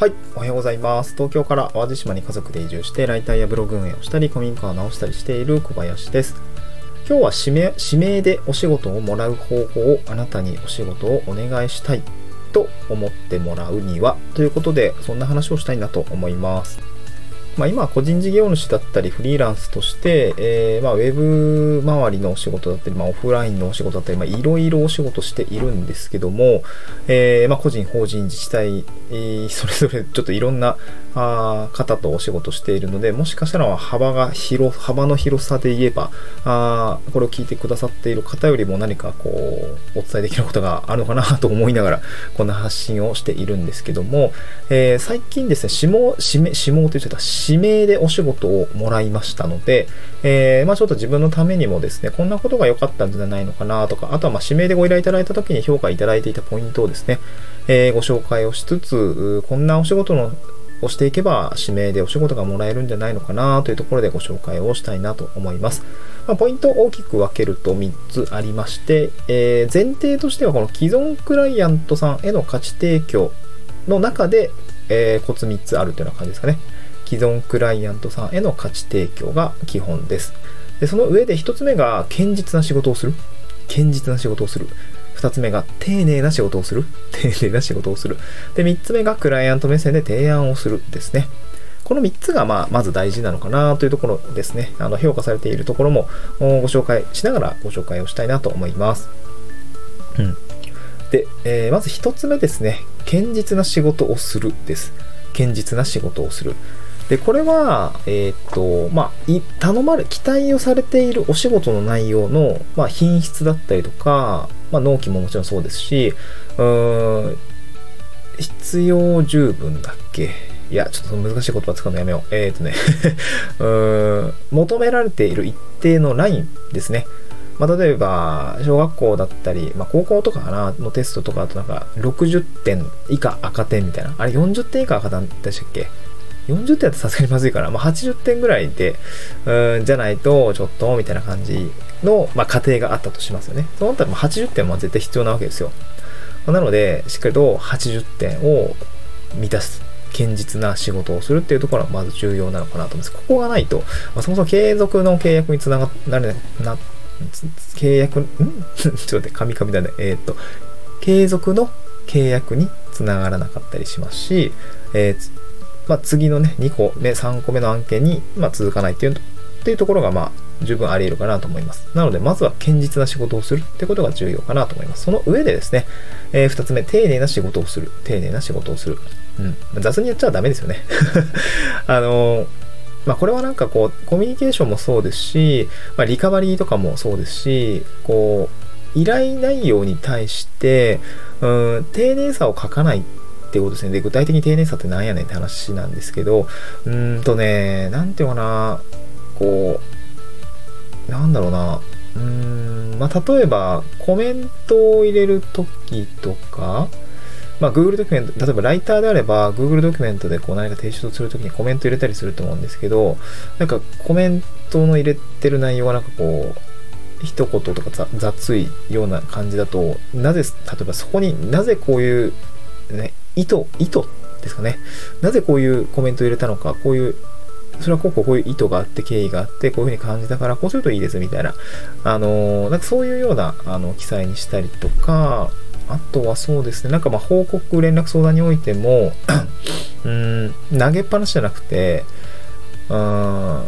はい、おはようございます。東京から淡路島に家族で移住して、ライターやブログ運営をしたり、古民家を直したりしている小林です。今日は指名指名でお仕事をもらう方法をあなたにお仕事をお願いしたいと思ってもらうにはということで、そんな話をしたいなと思います。まあ、今、個人事業主だったり、フリーランスとして、えー、まあ、ウェブ周りのお仕事だったり、まあ、オフラインのお仕事だったり、まあ、いろいろお仕事しているんですけども、えー、ま、個人、法人、自治体、えー、それぞれちょっといろんなあ方とお仕事しているので、もしかしたら幅が広、幅の広さで言えば、あこれを聞いてくださっている方よりも何かこう、お伝えできることがあるのかな と思いながら、こんな発信をしているんですけども、え、最近ですね、下、下、下と言っちゃった、指名でお仕事をもらいましたので、えー、まあちょっと自分のためにもですね、こんなことが良かったんじゃないのかなとか、あとはま指名でご依頼いただいた時に評価いただいていたポイントをですね、えー、ご紹介をしつつ、こんなお仕事のをしていけば指名でお仕事がもらえるんじゃないのかなというところでご紹介をしたいなと思います。まあ、ポイントを大きく分けると3つありまして、えー、前提としてはこの既存クライアントさんへの価値提供の中で、えー、コツ3つあるというような感じですかね。既存クライアントさんへの価値提供が基本です。でその上で1つ目が堅実な仕事をする。堅実な仕事をする。2つ目が丁寧な仕事をする。丁寧な仕事をする。で、3つ目がクライアント目線で提案をするですね。この3つが、まあ、まず大事なのかなというところですね。あの評価されているところもご紹介しながらご紹介をしたいなと思います。うん。で、えー、まず1つ目ですね。堅実な仕事をするです。堅実な仕事をする。で、これは、えっ、と、まあ、頼まれ、期待をされているお仕事の内容の、まあ、品質だったりとか、まあ、納期ももちろんそうですし、うーん、必要十分だっけ？いや、ちょっと難しい言葉使うのやめよう。えっ、とね うーん、求められている一定のラインですね。まあ、例えば、小学校だったり、まあ、高校とかかな、のテストとか、あとなんか、60点以下赤点みたいな。あれ、40点以下赤点でしたっけ？40点だとさすがにまずいから、まあ、80点ぐらいで、うん、じゃないと、ちょっと、みたいな感じの、まあ、過程があったとしますよね。そうなったら、80点も絶対必要なわけですよ。なので、しっかりと80点を満たす。堅実な仕事をするっていうところはまず重要なのかなと思います。ここがないと、まあ、そもそも継続の契約につながらな、な、契約、ん？ちょっと待って、カミカミだね。えー、っと、継続の契約につながらなかったりしますし、えー、まあ、次のね、2個目、3個目の案件に、まあ、続かないっていうっていうところが、まあ、十分あり得るかなと思います。なので、まずは堅実な仕事をするってことが重要かなと思います。その上でですね、えー、2つ目、丁寧な仕事をする。丁寧な仕事をする。うん。雑にやっちゃダメですよね。あのーまあ、これはなんかこう、コミュニケーションもそうですし、まあ、リカバリーとかもそうですし、こう、依頼内容に対して、うん、丁寧さを書かないっってことですね。で、具体的に丁寧さって何やねんって話なんですけど、うーんとね、なんていうかな、こう、なんだろうな、うーん、まあ、例えば、コメントを入れるときとか、まあ、Google ドキュメント、例えばライターであれば、Google ドキュメントでこう何か提出するときにコメント入れたりすると思うんですけど、なんかコメントの入れてる内容がなんかこう、一言とか雑いような感じだと、なぜ、例えばそこになぜこういう、ね、意図、意図ですかね。なぜこういうコメントを入れたのか、こういう、それはこうこうこういう意図があって、経緯があって、こういうふうに感じたから、こうするといいですみたいな、あの、なんかそういうような、あの、記載にしたりとか、あとはそうですね、なんかまあ報告、連絡相談においても、うん、投げっぱなしじゃなくて、うん、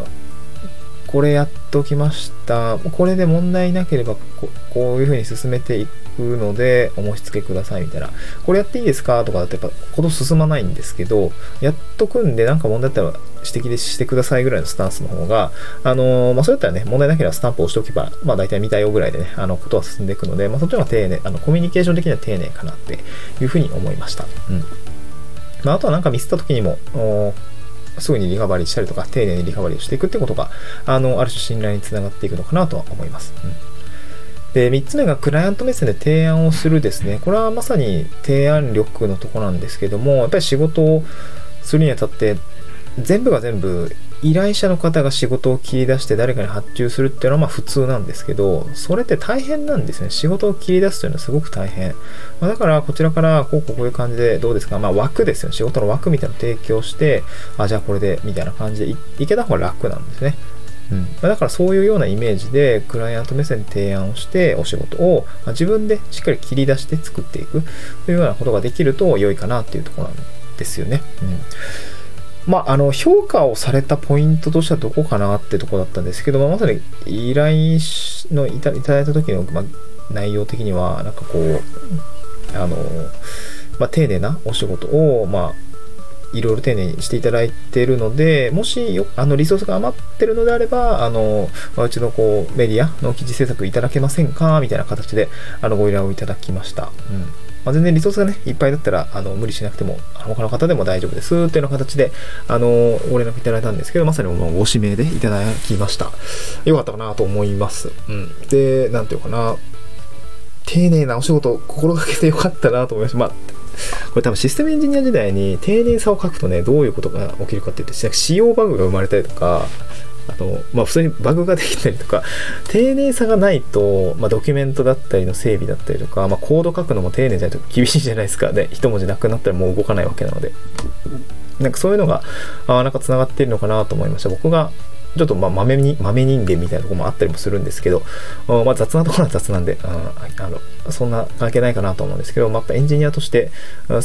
これやっときました。これで問題なければこ、こういうふうに進めていくので、お申し付けくださいみたいな。これやっていいですかとかだとやっぱ、こと進まないんですけど、やっとくんでなんか問題あったら指摘でしてくださいぐらいのスタンスの方が、あのー、まあ、そうやったらね、問題なければスタンプを押しておけば、まあ、大体見たよぐらいでね、あの、ことは進んでいくので、まあ、そっちの方が丁寧、あの、コミュニケーション的には丁寧かなっていうふうに思いました。うん。まあ、あとはなんかミスった時にも、すぐにリカバリーしたりとか、丁寧にリカバリーをしていくってことが、あの、ある種信頼につながっていくのかなとは思います。うんで、3つ目がクライアント目線で提案をするですね。これはまさに提案力のとこなんですけども、やっぱり仕事をするにあたって、全部が全部依頼者の方が仕事を切り出して誰かに発注するっていうのはまあ普通なんですけど、それって大変なんですね。仕事を切り出すというのはすごく大変。まあ、だからこちらからこうこういう感じでどうですか？まあ枠ですよね。仕事の枠みたいなのを提供して、あ、じゃあこれでみたいな感じでいいけた方が楽なんですね。うんまだからそういうようなイメージでクライアント目線提案をしてお仕事を自分でしっかり切り出して作っていくというようなことができると良いかなっていうところなんですよね。うんまあ、あの評価をされたポイントとしてはどこかなってとこだったんですけど、まあ、さに依頼のいただいた時の、まあ、内容的にはなんかこうあの、まあ、丁寧なお仕事を、まあ、いろいろ丁寧にしていただいているので、もしよあのリソースが余ってるのであれば、あの、うちのこうメディアの記事制作いただけませんかみたいな形であのご依頼をいただきました。うんまあ、全然リソースがね、いっぱいだったら、あの、無理しなくても、他の方でも大丈夫です、っていうような形で、あの、ご連絡いただいたんですけど、まさにもうご指名でいただきました。よかったかなと思います。うん。で、なんていうかな、丁寧なお仕事を心がけてよかったなと思いました。まあ、これ多分システムエンジニア時代に丁寧さを書くとね、どういうことが起きるかっていうと、仕様バグが生まれたりとか、あと、まあ普通にバグができたりとか、丁寧さがないと、まあドキュメントだったりの整備だったりとか、まあコード書くのも丁寧じゃないと厳しいじゃないですか。で、一文字なくなったらもう動かないわけなので。なんかそういうのが、あなんか繋がっているのかなと思いました。僕がちょっとまあ豆に豆人間みたいなとこもあったりもするんですけど、まあ、雑なところは雑なんであ、あのそんな関係ないかなと思うんですけど、まあ、やっぱエンジニアとして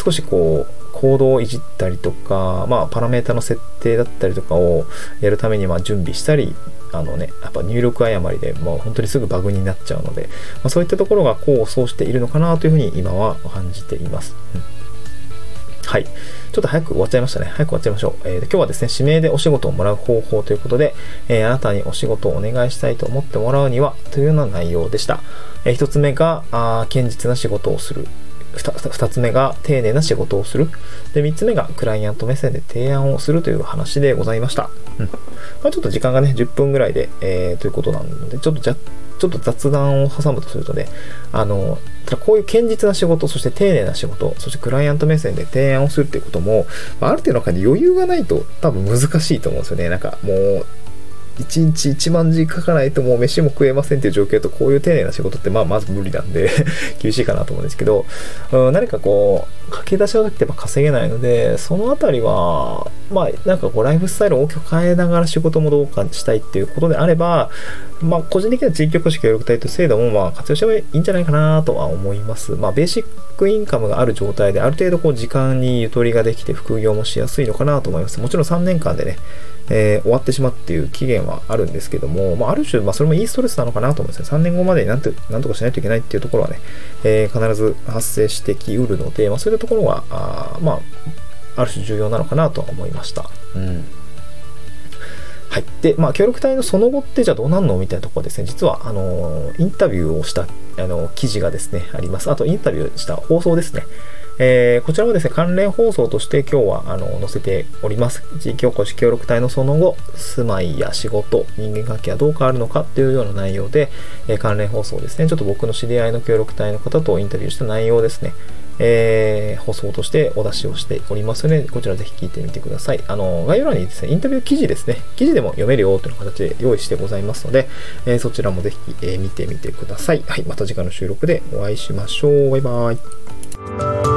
少しこうコードをいじったりとか、まあ、パラメータの設定だったりとかをやるためにま準備したりあのね、やっぱ入力誤りでもう本当にすぐバグになっちゃうので、まあ、そういったところが功を奏しているのかなというふうに今は感じています。うんはい。ちょっと早く終わっちゃいましたね。早く終わっちゃいましょう。えー、今日はですね、指名でお仕事をもらう方法ということで、えー、あなたにお仕事をお願いしたいと思ってもらうには、というような内容でした。えー、一つ目が、あ堅実な仕事をする。二つ目が丁寧な仕事をする。で、三つ目がクライアント目線で提案をするという話でございました。うん。まあ、ちょっと時間がね、10分ぐらいで、えー、ということなので、ちょっとじゃ、ちょっと雑談を挟むとするとね、あの、こういう堅実な仕事、そして丁寧な仕事、そしてクライアント目線で提案をするっていうことも、ある程度の中で余裕がないと多分難しいと思うんですよね。なんかもう、1日1万字書かないともう飯も食えませんっていう状況とこういう丁寧な仕事ってまあまず無理なんで 厳しいかなと思うんですけど、うん、何かこう駆け出しはってやっぱ稼げないのでそのあたりはまあなんかこうライフスタイルを大きく変えながら仕事もどうかしたいっていうことであればまあ個人的な地域おこし協力隊という制度もまあ活用してもいいんじゃないかなとは思います。まあベーシックインカムがある状態である程度こう時間にゆとりができて副業もしやすいのかなと思います。もちろん3年間でねえー、終わってしまうっていう期限はあるんですけども、まあ、ある種、まあ、それもいいストレスなのかなと思うんですね。3年後までになんとなんとかしないといけないっていうところはね、えー、必ず発生してきうるので、まあ、そういったところは、あまあ、ある種重要なのかなとは思いました。うんはい。で、まあ、協力隊のその後ってじゃあどうなんのみたいなところですね、実は、あの、インタビューをした、あの、記事がですね、あります。あと、インタビューした放送ですね。えー、こちらもですね、関連放送として今日はあの載せております。地域おこし協力隊のその後、住まいや仕事、人間関係はどう変わるのかっていうような内容で、えー、関連放送ですね、ちょっと僕の知り合いの協力隊の方とインタビューした内容ですね、えー、放送としてお出しをしておりますので、こちらぜひ聞いてみてください。あの、概要欄にですね、インタビュー記事ですね、記事でも読めるよという形で用意してございますので、えー、そちらもぜひ、えー、見てみてください。はい、また次回の収録でお会いしましょう。バイバイ。